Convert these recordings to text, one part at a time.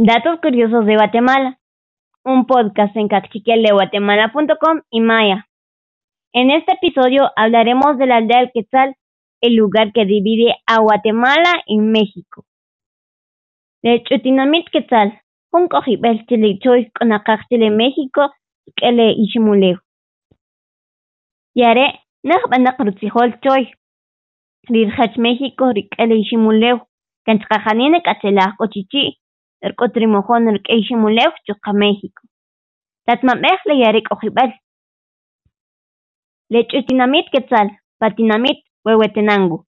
Datos curiosos de Guatemala. Un podcast en cachiqueleguatemala.com y Maya. En este episodio hablaremos de la aldea del Quetzal, el lugar que divide a Guatemala y México. De Chutinamit Quetzal, un cojibel chile choy con de México, que le ishimuleo. Yare, nak rutzihol choy. Rirhach México, rikele ishimuleo. Kanchkajanine kachelaj cochichi. Irk'utrimujun rk'iyximulewj chuqa México. Tatmam'ejla yarik ojib'al. Lech'utinamit quetzal, patinamit wewetenango.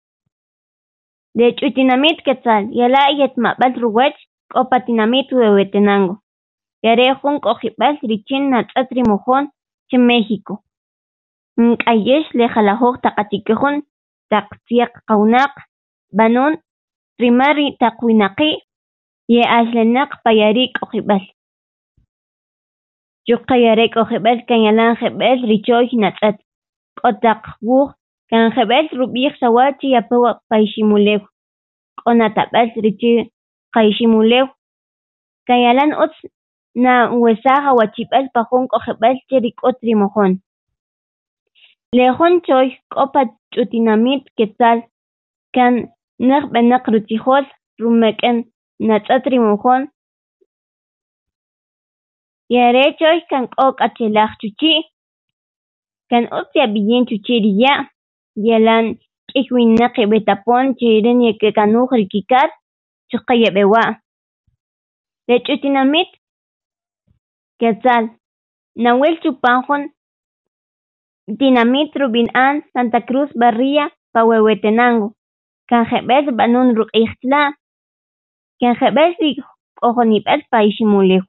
Lech'utinamit quetzal, yala yetma'b'al ruwach k'o patinamit wewetenango. Yare jun k'ojib'al richin natz'at rimujun chi México. Nk'ayex lejalajoj taqatikijun taq tz'iaq qawnaq, b'anun rimari taq Ye ashlanaq q'ayarik'u qhip'as. Chuqayarik'u qhip'as kanyalan qhip'as richoyj nat'ata. K'otaq wuq kan qhip'as rupiyq sawachi yapawa qayximulew. Q'una tap'as richiy qayximulew. Kanyalan utz na uwesaqa wachip'as paqunk'u qhip'aschi rik'ut rimujun. Lejunchoy k'opa ch'utinamit quetzal kan niq b'anaq ruchijuos rumek'en. Natz'atrimujon yarechoy kan k'o k'achelaj chuchi. Kan utz yab'iyien chuchiriya yalan k'ijwinaqi betapon chayrin yak'akanuj rikikat chuqa yab'ewa rech'utinamit quetzal nawil chupanjun tinamit Rubin An Santa Cruz Barria pa Huehuetenango kan jeb'el b'anun ruk'ijtla' განხებეს იქ კოღნიպეთ ბაიში მულიხ